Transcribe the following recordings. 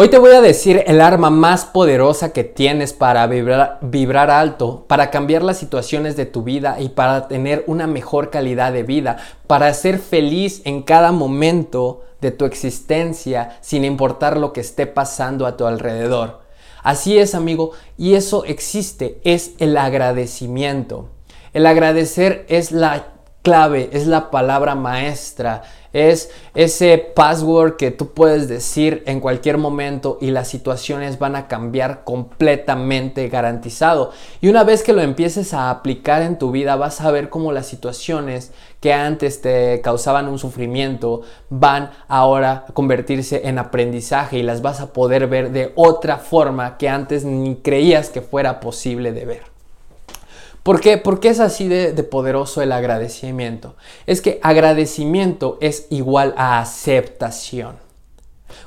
Hoy te voy a decir el arma más poderosa que tienes para vibrar, alto, para cambiar las situaciones de tu vida y para tener una mejor calidad de vida, para ser feliz en cada momento de tu existencia sin importar lo que esté pasando a tu alrededor. Así es, amigo, y eso existe, es el agradecimiento. El agradecer es la clave, es la palabra maestra, es ese password que tú puedes decir en cualquier momento y las situaciones van a cambiar completamente garantizado. Y una vez que lo empieces a aplicar en tu vida, vas a ver cómo las situaciones que antes te causaban un sufrimiento van ahora a convertirse en aprendizaje y las vas a poder ver de otra forma que antes ni creías que fuera posible de ver. ¿Por qué? Porque es así de, poderoso el agradecimiento. Es que agradecimiento es igual a aceptación.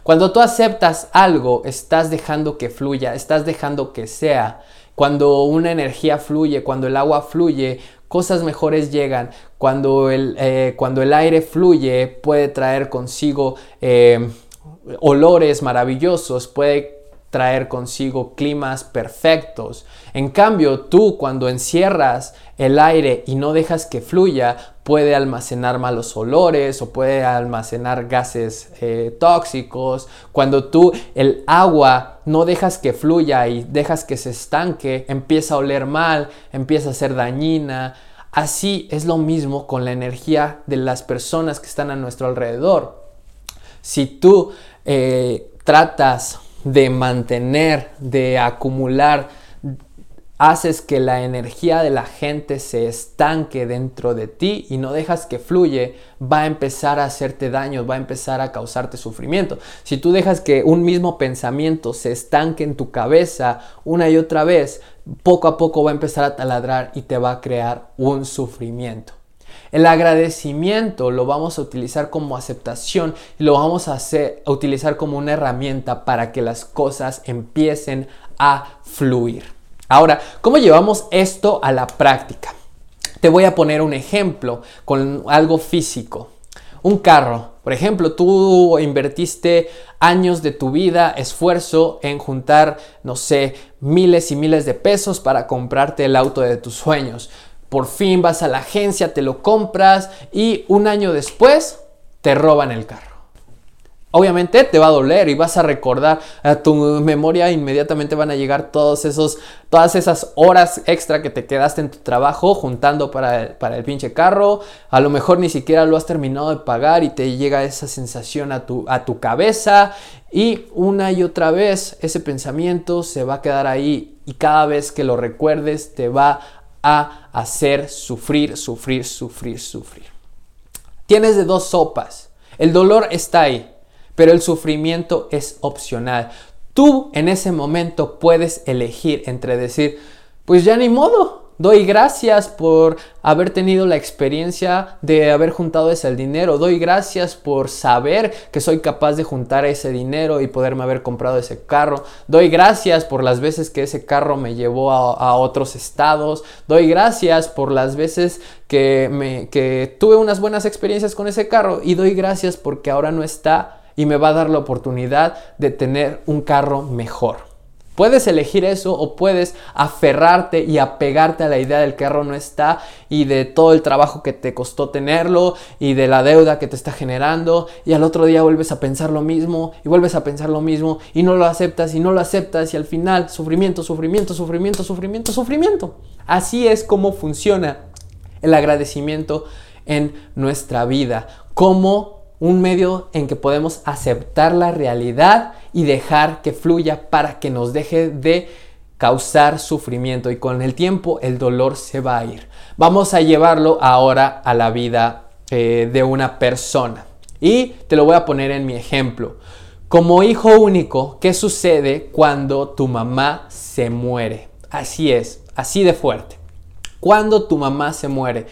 Cuando tú aceptas algo, estás dejando que fluya, estás dejando que sea. Cuando una energía fluye, cuando el agua fluye, cosas mejores llegan. Cuando el, eh, cuando el aire fluye, puede traer consigo eh, olores maravillosos, puede traer consigo climas perfectos. En cambio, tú cuando encierras el aire y no dejas que fluya, puede almacenar malos olores o puede almacenar gases eh, tóxicos. Cuando tú el agua no dejas que fluya y dejas que se estanque, empieza a oler mal, empieza a ser dañina. Así es lo mismo con la energía de las personas que están a nuestro alrededor. Si tú eh, tratas de mantener, de acumular, haces que la energía de la gente se estanque dentro de ti y no dejas que fluye, va a empezar a hacerte daño, va a empezar a causarte sufrimiento. Si tú dejas que un mismo pensamiento se estanque en tu cabeza una y otra vez, poco a poco va a empezar a taladrar y te va a crear un sufrimiento. El agradecimiento lo vamos a utilizar como aceptación y lo vamos a, a utilizar como una herramienta para que las cosas empiecen a fluir. Ahora, ¿cómo llevamos esto a la práctica? Te voy a poner un ejemplo con algo físico. Un carro, por ejemplo, tú invertiste años de tu vida, esfuerzo en juntar, no sé, miles y miles de pesos para comprarte el auto de tus sueños por fin vas a la agencia, te lo compras y un año después te roban el carro. Obviamente te va a doler y vas a recordar a tu memoria inmediatamente van a llegar todos esos, todas esas horas extra que te quedaste en tu trabajo juntando para el, para el pinche carro. A lo mejor ni siquiera lo has terminado de pagar y te llega esa sensación a tu, a tu cabeza y una y otra vez ese pensamiento se va a quedar ahí y cada vez que lo recuerdes te va a hacer sufrir, sufrir, sufrir, sufrir. Tienes de dos sopas. El dolor está ahí, pero el sufrimiento es opcional. Tú en ese momento puedes elegir entre decir, pues ya ni modo, Doy gracias por haber tenido la experiencia de haber juntado ese dinero. Doy gracias por saber que soy capaz de juntar ese dinero y poderme haber comprado ese carro. Doy gracias por las veces que ese carro me llevó a, otros estados. Doy gracias por las veces que, tuve unas buenas experiencias con ese carro. Y doy gracias porque ahora no está y me va a dar la oportunidad de tener un carro mejor. Puedes elegir eso o puedes aferrarte y apegarte a la idea del carro no está y de todo el trabajo que te costó tenerlo y de la deuda que te está generando y al otro día vuelves a pensar lo mismo y vuelves a pensar lo mismo y no lo aceptas y no lo aceptas y al final sufrimiento, sufrimiento, sufrimiento, sufrimiento, sufrimiento. Así es como funciona el agradecimiento en nuestra vida, como un medio en que podemos aceptar la realidad y dejar que fluya para que nos deje de causar sufrimiento y con el tiempo el dolor se va a ir. Vamos a llevarlo ahora a la vida eh, de una persona y te lo voy a poner en mi ejemplo. Como hijo único, ¿qué sucede cuando tu mamá se muere? Así es, así de fuerte cuando tu mamá se muere.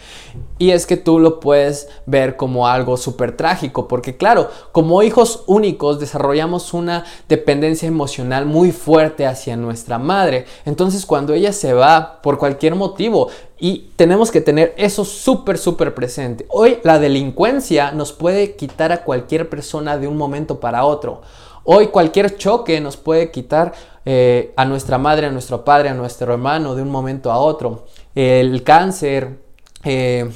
Y es que tú lo puedes ver como algo súper trágico, porque claro, como hijos únicos desarrollamos una dependencia emocional muy fuerte hacia nuestra madre. Entonces cuando ella se va por cualquier motivo, y tenemos que tener eso súper, súper presente. Hoy la delincuencia nos puede quitar a cualquier persona de un momento para otro. Hoy cualquier choque nos puede quitar eh, a nuestra madre, a nuestro padre, a nuestro hermano de un momento a otro. El cáncer, eh,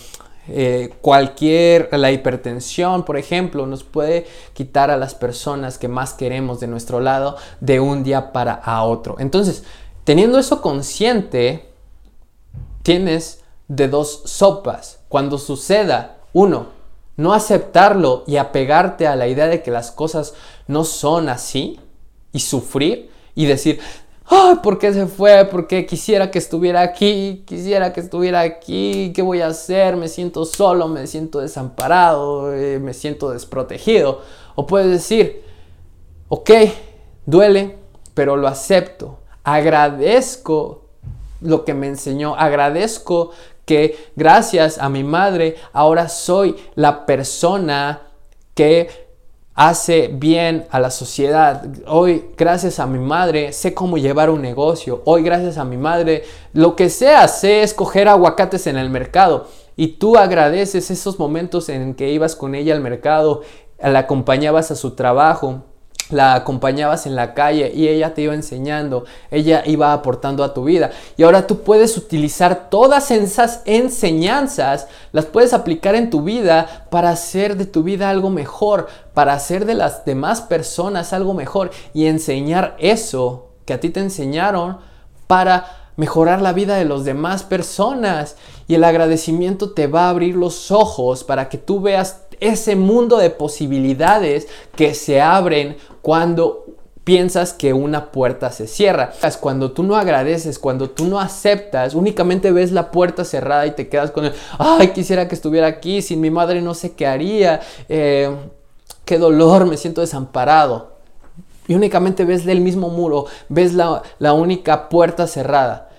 eh, cualquier, la hipertensión, por ejemplo, nos puede quitar a las personas que más queremos de nuestro lado de un día para a otro. Entonces, teniendo eso consciente, tienes de dos sopas. Cuando suceda, uno, no aceptarlo y apegarte a la idea de que las cosas no son así y sufrir y decir, ¿por qué se fue? Porque quisiera que estuviera aquí, quisiera que estuviera aquí, ¿qué voy a hacer? Me siento solo, me siento desamparado, eh, me siento desprotegido. O puedes decir, ok, duele, pero lo acepto, agradezco lo que me enseñó, agradezco que gracias a mi madre ahora soy la persona que hace bien a la sociedad. Hoy, gracias a mi madre, sé cómo llevar un negocio. Hoy, gracias a mi madre, lo que sea, sé escoger aguacates en el mercado. Y tú agradeces esos momentos en que ibas con ella al mercado, la acompañabas a su trabajo la acompañabas en la calle y ella te iba enseñando, ella iba aportando a tu vida. Y ahora tú puedes utilizar todas esas enseñanzas, las puedes aplicar en tu vida para hacer de tu vida algo mejor, para hacer de las demás personas algo mejor y enseñar eso que a ti te enseñaron para mejorar la vida de las demás personas. Y el agradecimiento te va a abrir los ojos para que tú veas ese mundo de posibilidades que se abren cuando piensas que una puerta se cierra. Cuando tú no agradeces, cuando tú no aceptas, únicamente ves la puerta cerrada y te quedas con el, ay, quisiera que estuviera aquí, sin mi madre no sé qué haría, eh, qué dolor, me siento desamparado. Y únicamente ves el mismo muro, ves la, la única puerta cerrada.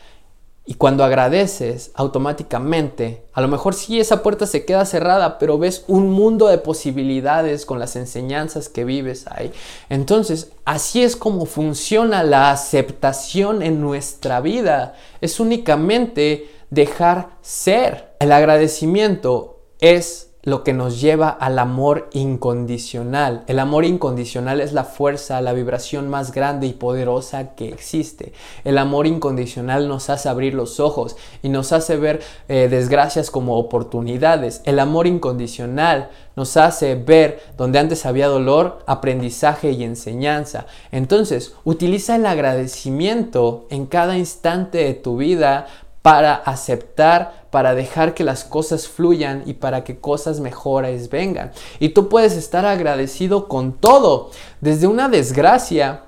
Y cuando agradeces, automáticamente, a lo mejor sí esa puerta se queda cerrada, pero ves un mundo de posibilidades con las enseñanzas que vives ahí. Entonces, así es como funciona la aceptación en nuestra vida. Es únicamente dejar ser. El agradecimiento es lo que nos lleva al amor incondicional. El amor incondicional es la fuerza, la vibración más grande y poderosa que existe. El amor incondicional nos hace abrir los ojos y nos hace ver eh, desgracias como oportunidades. El amor incondicional nos hace ver donde antes había dolor, aprendizaje y enseñanza. Entonces, utiliza el agradecimiento en cada instante de tu vida para aceptar, para dejar que las cosas fluyan y para que cosas mejores vengan. Y tú puedes estar agradecido con todo, desde una desgracia,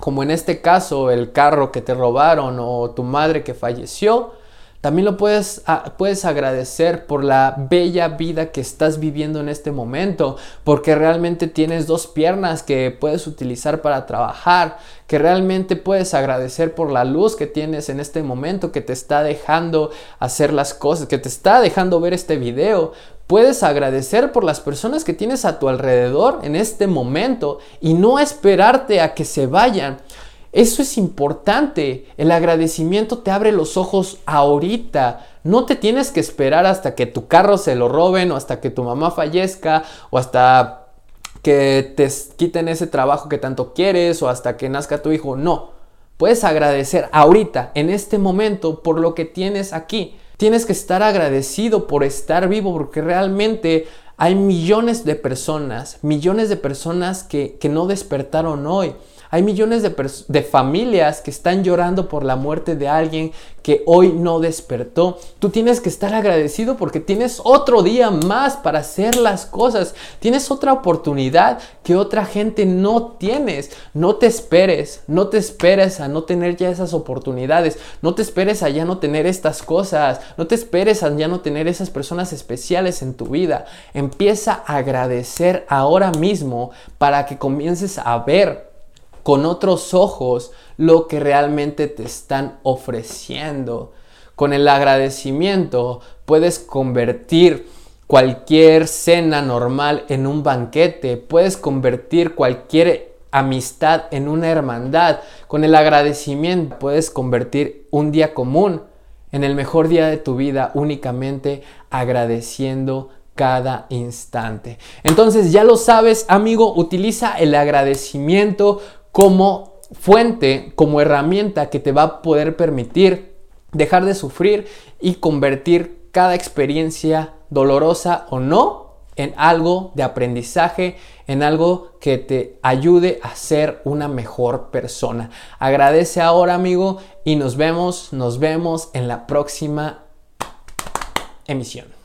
como en este caso el carro que te robaron o tu madre que falleció, también lo puedes, ah, puedes agradecer por la bella vida que estás viviendo en este momento, porque realmente tienes dos piernas que puedes utilizar para trabajar, que realmente puedes agradecer por la luz que tienes en este momento, que te está dejando hacer las cosas, que te está dejando ver este video. Puedes agradecer por las personas que tienes a tu alrededor en este momento y no esperarte a que se vayan. Eso es importante. El agradecimiento te abre los ojos ahorita. No te tienes que esperar hasta que tu carro se lo roben o hasta que tu mamá fallezca o hasta que te quiten ese trabajo que tanto quieres o hasta que nazca tu hijo. No. Puedes agradecer ahorita, en este momento, por lo que tienes aquí. Tienes que estar agradecido por estar vivo porque realmente hay millones de personas, millones de personas que, que no despertaron hoy. Hay millones de, familias que están llorando por la muerte de alguien que hoy no despertó. Tú tienes que estar agradecido porque tienes otro día más para hacer las cosas. Tienes otra oportunidad que otra gente no tienes. No te esperes, no te esperes a no tener ya esas oportunidades. No te esperes a ya no tener estas cosas. No te esperes a ya no tener esas personas especiales en tu vida. Empieza a agradecer ahora mismo para que comiences a ver con otros ojos lo que realmente te están ofreciendo. Con el agradecimiento puedes convertir cualquier cena normal en un banquete, puedes convertir cualquier amistad en una hermandad. Con el agradecimiento puedes convertir un día común en el mejor día de tu vida únicamente agradeciendo cada instante. Entonces ya lo sabes, amigo, utiliza el agradecimiento como fuente, como herramienta que te va a poder permitir dejar de sufrir y convertir cada experiencia dolorosa o no en algo de aprendizaje, en algo que te ayude a ser una mejor persona. Agradece ahora, amigo, y nos vemos, nos vemos en la próxima emisión.